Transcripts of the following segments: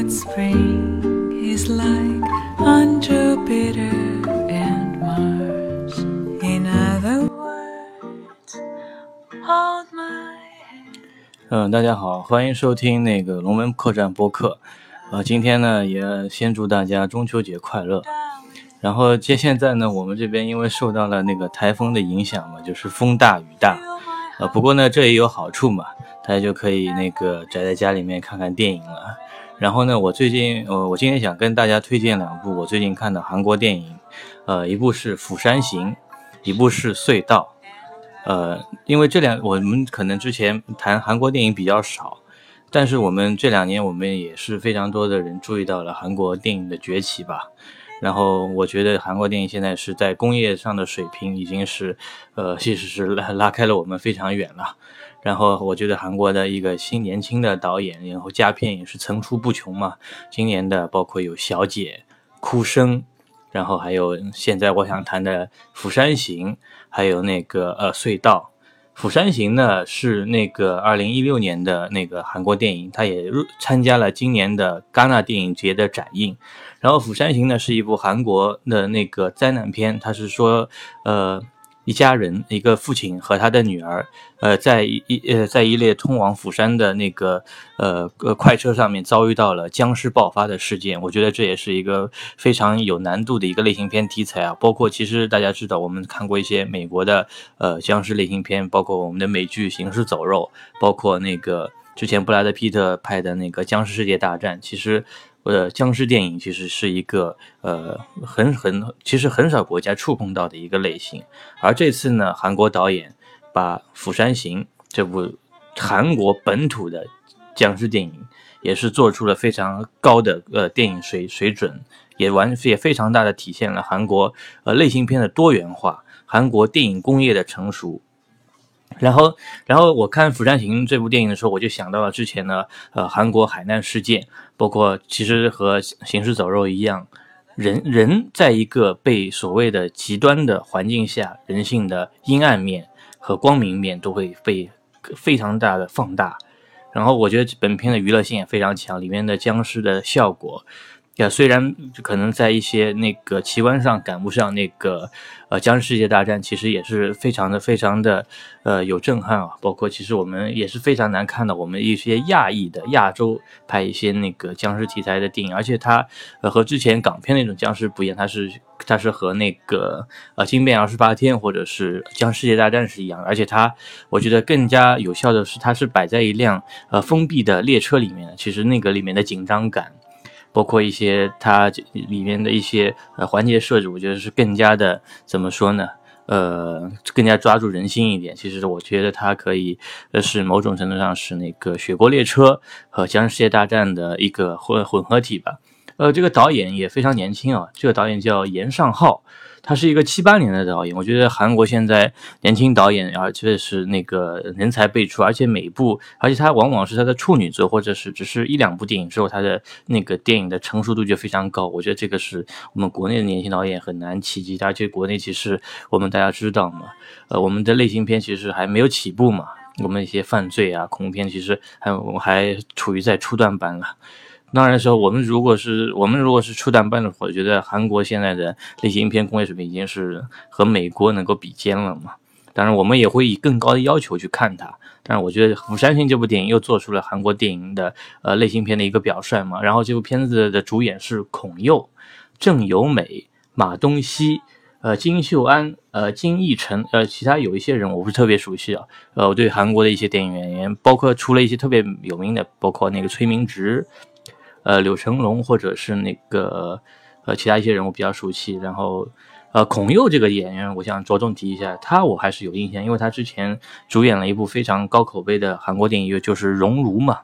what spring is like on Jupiter and Mars. In other words, hold my hand. 嗯，大家好，欢迎收听那个龙门客栈播客。呃，今天呢，也先祝大家中秋节快乐。然后接现在呢，我们这边因为受到了那个台风的影响嘛，就是风大雨大。呃，不过呢，这也有好处嘛，大家就可以那个宅在家里面看看电影了。然后呢，我最近，呃，我今天想跟大家推荐两部我最近看的韩国电影，呃，一部是《釜山行》，一部是《隧道》。呃，因为这两我们可能之前谈韩国电影比较少，但是我们这两年我们也是非常多的人注意到了韩国电影的崛起吧。然后我觉得韩国电影现在是在工业上的水平已经是，呃，其实是拉拉开了我们非常远了。然后我觉得韩国的一个新年轻的导演，然后佳片也是层出不穷嘛。今年的包括有《小姐》《哭声》，然后还有现在我想谈的《釜山行》，还有那个呃《隧道》。《釜山行》呢是那个二零一六年的那个韩国电影，它也参加了今年的戛纳电影节的展映。然后《釜山行》呢是一部韩国的那个灾难片，它是说，呃，一家人，一个父亲和他的女儿，呃，在一呃在一列通往釜山的那个呃呃快车上面遭遇到了僵尸爆发的事件。我觉得这也是一个非常有难度的一个类型片题材啊。包括其实大家知道，我们看过一些美国的呃僵尸类型片，包括我们的美剧《行尸走肉》，包括那个之前布拉德皮特拍的那个《僵尸世界大战》，其实。呃，僵尸电影其实是一个呃很很其实很少国家触碰到的一个类型，而这次呢，韩国导演把《釜山行》这部韩国本土的僵尸电影，也是做出了非常高的呃电影水水准，也完也非常大的体现了韩国呃类型片的多元化，韩国电影工业的成熟。然后，然后我看《釜山行》这部电影的时候，我就想到了之前的呃韩国海难事件，包括其实和《行尸走肉》一样，人人在一个被所谓的极端的环境下，人性的阴暗面和光明面都会被非常大的放大。然后我觉得本片的娱乐性也非常强，里面的僵尸的效果。呀，虽然可能在一些那个奇观上赶不上那个，呃，僵尸世界大战，其实也是非常的、非常的，呃，有震撼啊。包括其实我们也是非常难看到我们一些亚裔的亚洲拍一些那个僵尸题材的电影，而且它，呃，和之前港片那种僵尸不一样，它是它是和那个呃《惊变二十八天》或者是《僵尸世界大战》是一样，而且它我觉得更加有效的是，它是摆在一辆呃封闭的列车里面，其实那个里面的紧张感。包括一些它里面的一些呃环节设置，我觉得是更加的怎么说呢？呃，更加抓住人心一点。其实我觉得它可以呃是某种程度上是那个《雪国列车》和《僵尸世界大战》的一个混混合体吧。呃，这个导演也非常年轻啊，这个导演叫严尚浩。他是一个七八年的导演，我觉得韩国现在年轻导演，而且是那个人才辈出，而且每部，而且他往往是他的处女作，或者是只是一两部电影之后，他的那个电影的成熟度就非常高。我觉得这个是我们国内的年轻导演很难企及的，而且国内其实我们大家知道嘛，呃，我们的类型片其实还没有起步嘛，我们一些犯罪啊、恐怖片其实还我们还处于在初段班了。当然说，我们如果是我们如果是初段班的话，我觉得韩国现在的类型片工业水平已经是和美国能够比肩了嘛。当然，我们也会以更高的要求去看它。但是，我觉得《釜山行》这部电影又做出了韩国电影的呃类型片的一个表率嘛。然后，这部片子的主演是孔侑、郑有美、马东锡、呃金秀安、呃金义成，呃其他有一些人我不是特别熟悉啊。呃，我对韩国的一些电影演员，包括除了一些特别有名的，包括那个崔明植。呃，柳成龙或者是那个呃其他一些人物比较熟悉，然后呃孔侑这个演员，我想着重提一下，他我还是有印象，因为他之前主演了一部非常高口碑的韩国电影，就是《熔炉》嘛。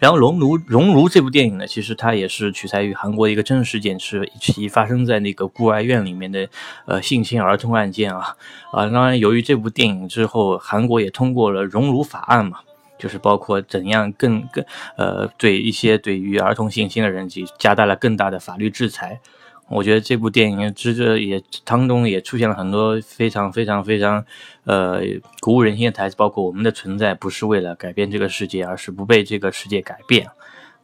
然后《熔炉》《熔炉》这部电影呢，其实它也是取材于韩国一个真实事件，是一起发生在那个孤儿院里面的呃性侵儿童案件啊啊。当然，由于这部电影之后，韩国也通过了《熔炉法案》嘛。就是包括怎样更更呃对一些对于儿童性侵的人，及加大了更大的法律制裁。我觉得这部电影之这也当中也出现了很多非常非常非常，呃，鼓舞人心的台词，包括我们的存在不是为了改变这个世界，而是不被这个世界改变。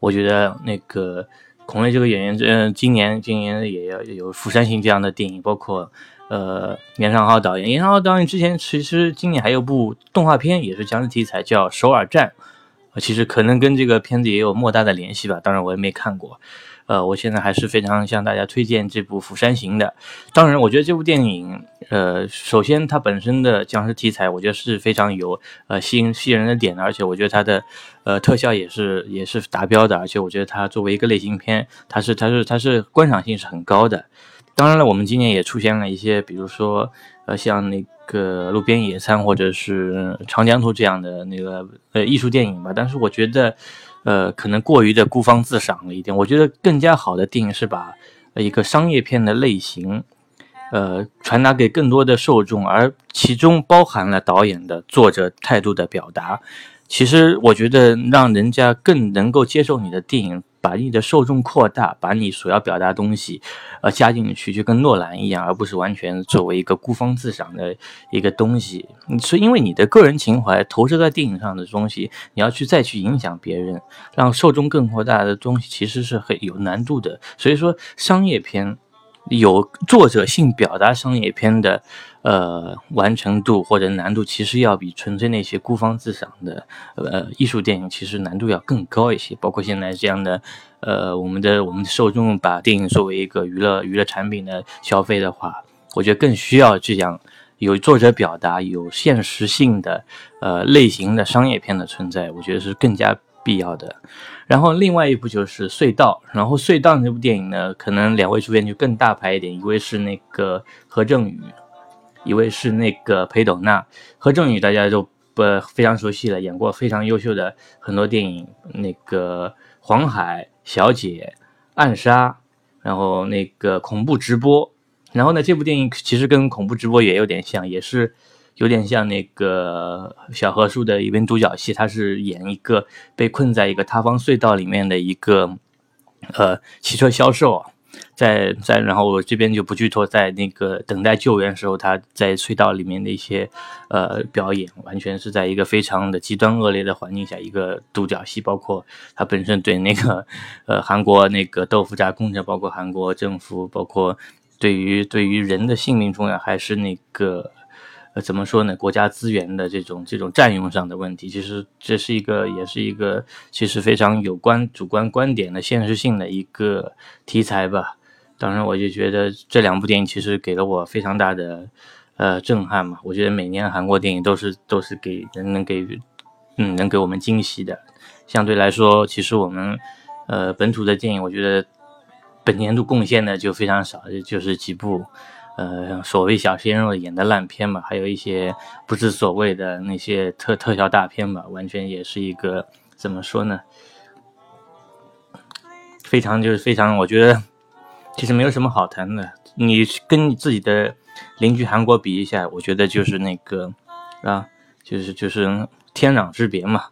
我觉得那个孔磊这个演员，嗯，今年今年也要有《釜山行》这样的电影，包括呃，严尚浩导演，严尚浩导演之前其实今年还有部动画片，也是僵尸题材，叫《首尔站》，其实可能跟这个片子也有莫大的联系吧，当然我也没看过。呃，我现在还是非常向大家推荐这部《釜山行》的。当然，我觉得这部电影，呃，首先它本身的僵尸题材，我觉得是非常有呃吸引吸引人的点的，而且我觉得它的呃特效也是也是达标的，而且我觉得它作为一个类型片，它是它是它是观赏性是很高的。当然了，我们今年也出现了一些，比如说呃像那个《路边野餐》或者是《长江图》这样的那个呃艺术电影吧，但是我觉得。呃，可能过于的孤芳自赏了一点。我觉得更加好的电影是把一个商业片的类型，呃，传达给更多的受众，而其中包含了导演的、作者态度的表达。其实，我觉得让人家更能够接受你的电影。把你的受众扩大，把你所要表达东西，呃，加进去，就跟诺兰一样，而不是完全作为一个孤芳自赏的一个东西。是因为你的个人情怀投射在电影上的东西，你要去再去影响别人，让受众更扩大的东西，其实是很有难度的。所以说，商业片。有作者性表达商业片的，呃，完成度或者难度，其实要比纯粹那些孤芳自赏的，呃，艺术电影其实难度要更高一些。包括现在这样的，呃，我们的我们的受众把电影作为一个娱乐娱乐产品的消费的话，我觉得更需要这样有作者表达、有现实性的，呃，类型的商业片的存在，我觉得是更加。必要的，然后另外一部就是《隧道》，然后《隧道》那部电影呢，可能两位主演就更大牌一点，一位是那个何正宇，一位是那个裴斗娜。何正宇大家就不非常熟悉了，演过非常优秀的很多电影，那个《黄海小姐》《暗杀》，然后那个恐怖直播，然后呢，这部电影其实跟恐怖直播也有点像，也是。有点像那个小何叔的一边独角戏，他是演一个被困在一个塌方隧道里面的一个呃汽车销售，在在然后我这边就不剧透，在那个等待救援时候，他在隧道里面的一些呃表演，完全是在一个非常的极端恶劣的环境下一个独角戏，包括他本身对那个呃韩国那个豆腐渣工程，包括韩国政府，包括对于对于人的性命重要还是那个。呃，怎么说呢？国家资源的这种这种占用上的问题，其实这是一个，也是一个，其实非常有关主观观点的现实性的一个题材吧。当然，我就觉得这两部电影其实给了我非常大的呃震撼嘛。我觉得每年韩国电影都是都是给人能给嗯能给我们惊喜的。相对来说，其实我们呃本土的电影，我觉得本年度贡献的就非常少，就是几部。呃，所谓小鲜肉演的烂片嘛，还有一些不知所谓的那些特特效大片吧，完全也是一个怎么说呢？非常就是非常，我觉得其实没有什么好谈的。你跟你自己的邻居韩国比一下，我觉得就是那个啊，就是就是天壤之别嘛，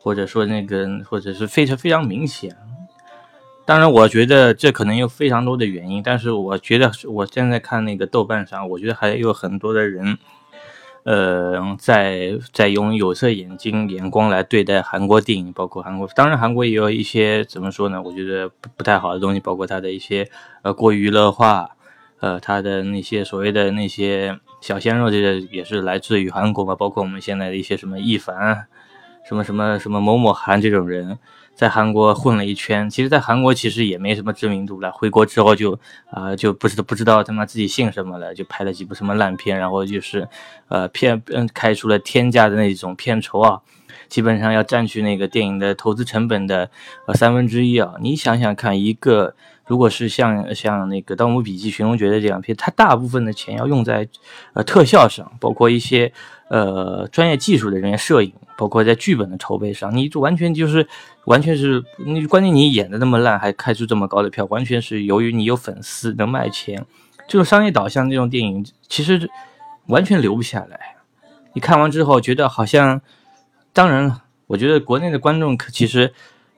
或者说那个，或者是非常非常明显。当然，我觉得这可能有非常多的原因，但是我觉得我现在看那个豆瓣上，我觉得还有很多的人，呃，在在用有色眼镜眼光来对待韩国电影，包括韩国。当然，韩国也有一些怎么说呢？我觉得不不太好的东西，包括它的一些呃过于娱乐化，呃，它的那些所谓的那些小鲜肉，这些也是来自于韩国嘛。包括我们现在的一些什么易凡，什么什么什么某某韩这种人。在韩国混了一圈，其实，在韩国其实也没什么知名度了。回国之后就啊，就不知不知道他妈自己姓什么了，就拍了几部什么烂片，然后就是，呃，片嗯开出了天价的那种片酬啊，基本上要占据那个电影的投资成本的呃三分之一啊。你想想看，一个如果是像像那个《盗墓笔记》《寻龙诀》的这样片，它大部分的钱要用在呃特效上，包括一些呃专业技术的人员、摄影。包括在剧本的筹备上，你完全就是，完全是你关键你演的那么烂，还开出这么高的票，完全是由于你有粉丝能卖钱。这种商业导向这种电影，其实完全留不下来。你看完之后觉得好像，当然了，我觉得国内的观众可其实，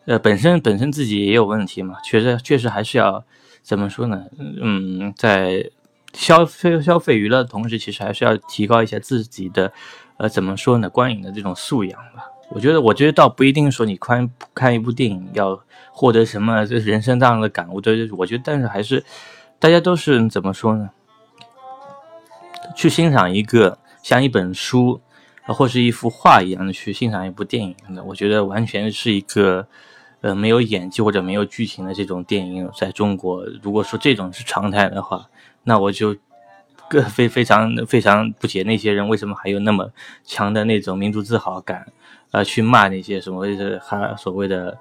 呃，本身本身自己也有问题嘛，确实确实还是要怎么说呢？嗯，在消费消费娱乐的同时，其实还是要提高一下自己的，呃，怎么说呢？观影的这种素养吧。我觉得，我觉得倒不一定说你看看一部电影要获得什么这人生当中的感悟，对，我觉得，但是还是大家都是怎么说呢？去欣赏一个像一本书，或是一幅画一样的去欣赏一部电影的，我觉得完全是一个呃没有演技或者没有剧情的这种电影，在中国，如果说这种是常态的话，那我就。个非非常非常不解，那些人为什么还有那么强的那种民族自豪感，呃，去骂那些什么的还所谓的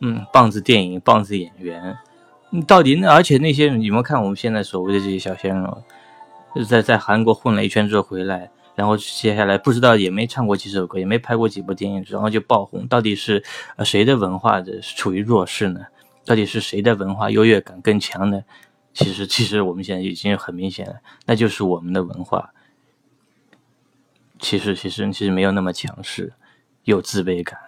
嗯棒子电影、棒子演员，到底那而且那些你们看我们现在所谓的这些小鲜肉，在在韩国混了一圈之后回来，然后接下来不知道也没唱过几首歌，也没拍过几部电影，然后就爆红，到底是呃谁的文化的处于弱势呢？到底是谁的文化优越感更强呢？其实，其实我们现在已经很明显了，那就是我们的文化。其实，其实，其实没有那么强势，有自卑感。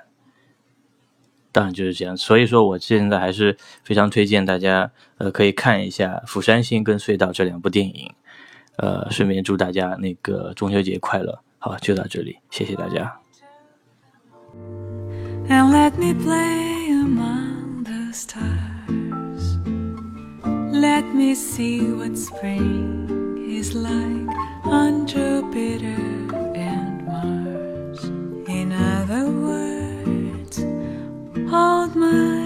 当然就是这样。所以说，我现在还是非常推荐大家，呃，可以看一下《釜山行》跟《隧道》这两部电影。呃，顺便祝大家那个中秋节快乐。好，就到这里，谢谢大家。And let me play among the stars. Let me see what spring is like on Jupiter and Mars. In other words, hold my